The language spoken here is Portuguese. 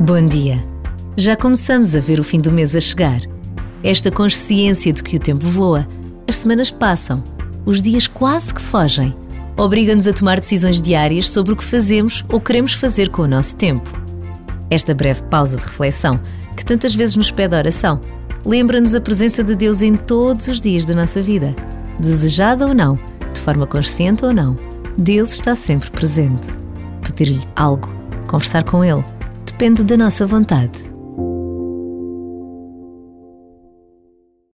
Bom dia! Já começamos a ver o fim do mês a chegar. Esta consciência de que o tempo voa, as semanas passam, os dias quase que fogem, obriga-nos a tomar decisões diárias sobre o que fazemos ou queremos fazer com o nosso tempo. Esta breve pausa de reflexão, que tantas vezes nos pede oração, lembra-nos a presença de Deus em todos os dias da nossa vida. Desejada ou não, de forma consciente ou não, Deus está sempre presente. Pedir-lhe algo, conversar com Ele, depende da nossa vontade